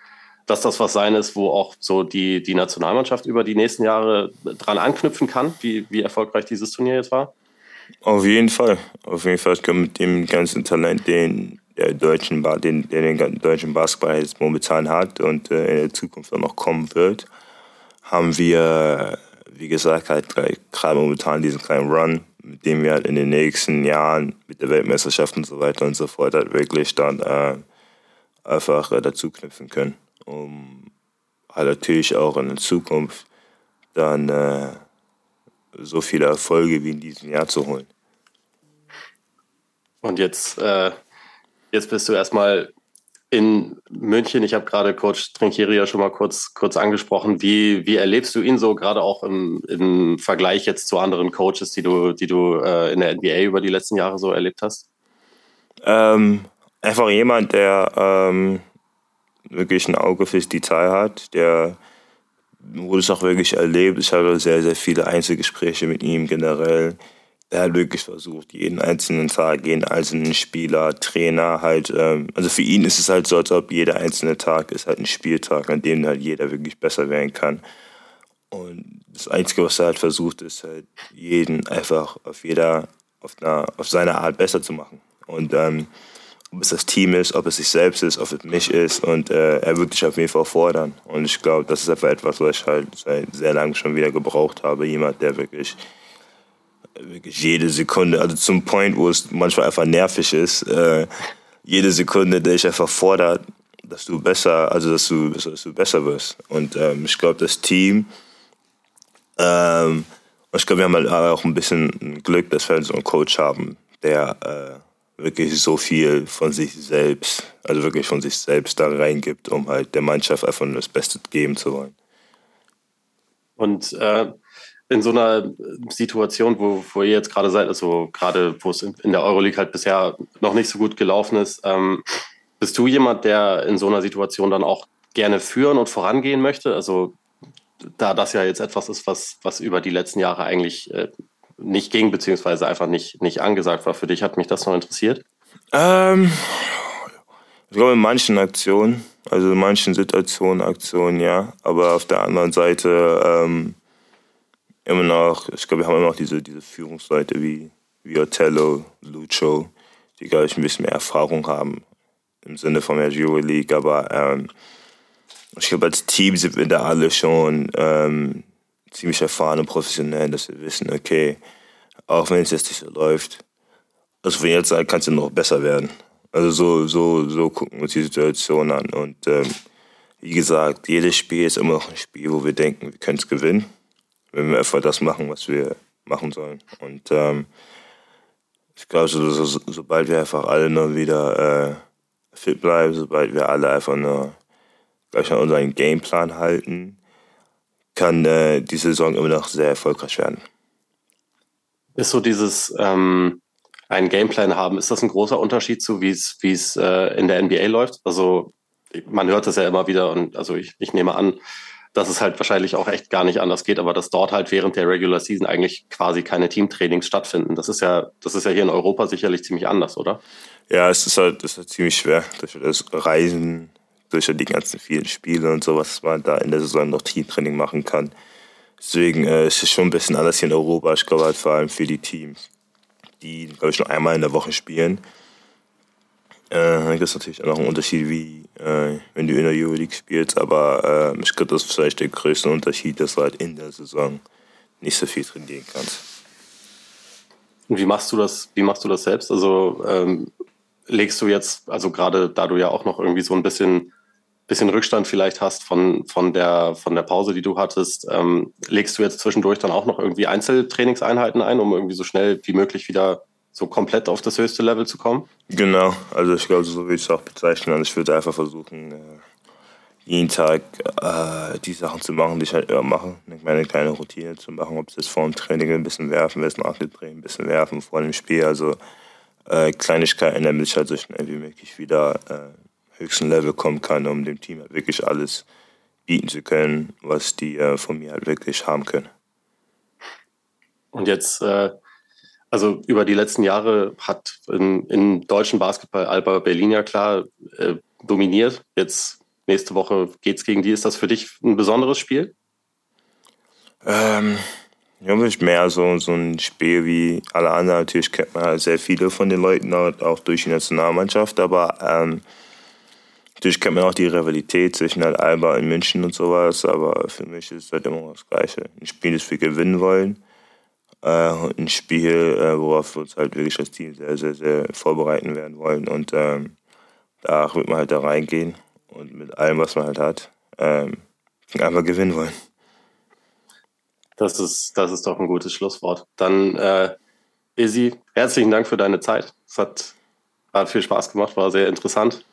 dass das was sein ist, wo auch so die, die Nationalmannschaft über die nächsten Jahre dran anknüpfen kann, wie, wie erfolgreich dieses Turnier jetzt war? Auf jeden Fall. Auf jeden Fall. Ich glaube, mit dem ganzen Talent, den der deutschen, den, den, den deutschen Basketball jetzt momentan hat und äh, in der Zukunft auch noch kommen wird, haben wir, wie gesagt, halt gerade momentan diesen kleinen Run mit dem wir halt in den nächsten Jahren mit der Weltmeisterschaft und so weiter und so fort halt wirklich dann äh, einfach äh, dazu knüpfen können, um halt natürlich auch in der Zukunft dann äh, so viele Erfolge wie in diesem Jahr zu holen. Und jetzt, äh, jetzt bist du erstmal in München. Ich habe gerade Coach Trinkieri ja schon mal kurz, kurz angesprochen. Wie, wie erlebst du ihn so, gerade auch im, im Vergleich jetzt zu anderen Coaches, die du, die du äh, in der NBA über die letzten Jahre so erlebt hast? Ähm, einfach jemand, der ähm, wirklich ein Auge fürs Detail hat, der wurde es auch wirklich erlebt. Ich habe sehr, sehr viele Einzelgespräche mit ihm generell er hat wirklich versucht, jeden einzelnen Tag, jeden einzelnen Spieler, Trainer halt, ähm, also für ihn ist es halt so, als ob jeder einzelne Tag ist halt ein Spieltag, an dem halt jeder wirklich besser werden kann. Und das Einzige, was er halt versucht, ist halt jeden einfach auf jeder, auf, einer, auf seine Art besser zu machen. Und ähm, ob es das Team ist, ob es sich selbst ist, ob es mich ist. Und äh, er wird dich auf jeden Fall fordern. Und ich glaube, das ist einfach etwas, was ich halt seit sehr lange schon wieder gebraucht habe. Jemand, der wirklich wirklich jede Sekunde, also zum Point, wo es manchmal einfach nervig ist, äh, jede Sekunde, der ich einfach fordert, dass du besser, also dass du, dass du besser wirst. Und ähm, ich glaube, das Team, ähm, ich glaube, wir haben halt auch ein bisschen Glück, dass wir so einen Coach haben, der äh, wirklich so viel von sich selbst, also wirklich von sich selbst da reingibt, um halt der Mannschaft einfach nur das Beste geben zu wollen. Und äh, in so einer Situation, wo, wo ihr jetzt gerade seid, also gerade wo es in der Euroleague halt bisher noch nicht so gut gelaufen ist, ähm, bist du jemand, der in so einer Situation dann auch gerne führen und vorangehen möchte? Also da das ja jetzt etwas ist, was, was über die letzten Jahre eigentlich äh, nicht ging, beziehungsweise einfach nicht, nicht angesagt war für dich, hat mich das noch interessiert? Ähm, ich glaube in manchen Aktionen, also in manchen Situationen, Aktionen ja, aber auf der anderen Seite ähm, immer noch, ich glaube, wir haben immer noch diese, diese Führungsleute wie, wie Otello, Lucho, die, glaube ich, ein bisschen mehr Erfahrung haben im Sinne von der League. Aber ähm, ich glaube, als Team sind wir da alle schon ähm, ziemlich erfahren und professionell, dass wir wissen, okay, auch wenn es jetzt nicht so läuft, also von jetzt an kann es ja noch besser werden. Also so, so, so gucken wir uns die Situation an. Und ähm, wie gesagt, jedes Spiel ist immer noch ein Spiel, wo wir denken, wir können es gewinnen wenn wir einfach das machen, was wir machen sollen. Und ähm, ich glaube, so, so, sobald wir einfach alle nur wieder äh, fit bleiben, sobald wir alle einfach nur gleich an unseren Gameplan halten, kann äh, die Saison immer noch sehr erfolgreich werden. Ist so dieses ähm, einen Gameplan haben, ist das ein großer Unterschied zu, wie es äh, in der NBA läuft? Also man hört das ja immer wieder und also ich, ich nehme an, dass es halt wahrscheinlich auch echt gar nicht anders geht, aber dass dort halt während der Regular Season eigentlich quasi keine Teamtrainings stattfinden. Das ist ja, das ist ja hier in Europa sicherlich ziemlich anders, oder? Ja, es ist halt, es ist halt ziemlich schwer durch das Reisen, durch die ganzen vielen Spiele und so, was man da in der Saison noch Teamtraining machen kann. Deswegen äh, ist es schon ein bisschen anders hier in Europa. Ich glaube halt vor allem für die Teams, die, glaube ich, nur einmal in der Woche spielen äh, das ist natürlich auch noch ein Unterschied, wie äh, wenn du in der Euroleague spielst, aber äh, ich glaube, das ist vielleicht der größte Unterschied, dass du halt in der Saison nicht so viel trainieren kannst. Und wie machst du das, wie machst du das selbst? Also ähm, legst du jetzt, also gerade da du ja auch noch irgendwie so ein bisschen, bisschen Rückstand vielleicht hast von, von, der, von der Pause, die du hattest, ähm, legst du jetzt zwischendurch dann auch noch irgendwie Einzeltrainingseinheiten ein, um irgendwie so schnell wie möglich wieder so komplett auf das höchste Level zu kommen? Genau, also ich glaube, so würde ich es auch bezeichnen. Also ich würde einfach versuchen, äh, jeden Tag äh, die Sachen zu machen, die ich halt immer mache. Meine kleine Routine zu machen, ob es jetzt vor dem Training ein bisschen werfen, es nach dem Training ein bisschen werfen, vor dem Spiel. Also äh, Kleinigkeiten, damit ich halt so schnell wie möglich wieder äh, höchsten Level kommen kann, um dem Team halt wirklich alles bieten zu können, was die äh, von mir halt wirklich haben können. Und jetzt, äh, also über die letzten Jahre hat im, deutschen Basketball Alba Berlin ja klar äh, dominiert. Jetzt nächste Woche geht es gegen die. Ist das für dich ein besonderes Spiel? Ähm, ja, nicht mehr so, so ein Spiel wie alle anderen. Natürlich kennt man halt sehr viele von den Leuten, auch durch die Nationalmannschaft, aber ähm, natürlich kennt man auch die Rivalität zwischen halt Alba und München und sowas, aber für mich ist es halt immer das Gleiche. Ein Spiel, das wir gewinnen wollen äh, ein Spiel, äh, worauf wir uns halt wirklich als Team sehr, sehr, sehr vorbereiten werden wollen und ähm, da wird man halt da reingehen und mit allem, was man halt hat, ähm, einfach gewinnen wollen. Das ist, das ist doch ein gutes Schlusswort. Dann, äh, Izzy, herzlichen Dank für deine Zeit. Es hat, hat viel Spaß gemacht, war sehr interessant.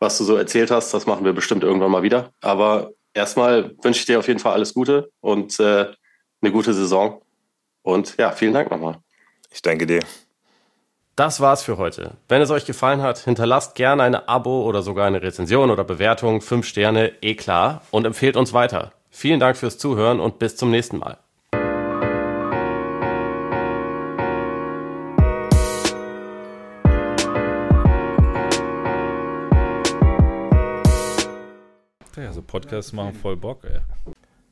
Was du so erzählt hast, das machen wir bestimmt irgendwann mal wieder. Aber erstmal wünsche ich dir auf jeden Fall alles Gute und äh, eine gute Saison. Und ja, vielen Dank nochmal. Ich danke dir. Das war's für heute. Wenn es euch gefallen hat, hinterlasst gerne eine Abo oder sogar eine Rezension oder Bewertung. Fünf Sterne, eh klar. Und empfehlt uns weiter. Vielen Dank fürs Zuhören und bis zum nächsten Mal. Podcasts machen voll Bock, ey.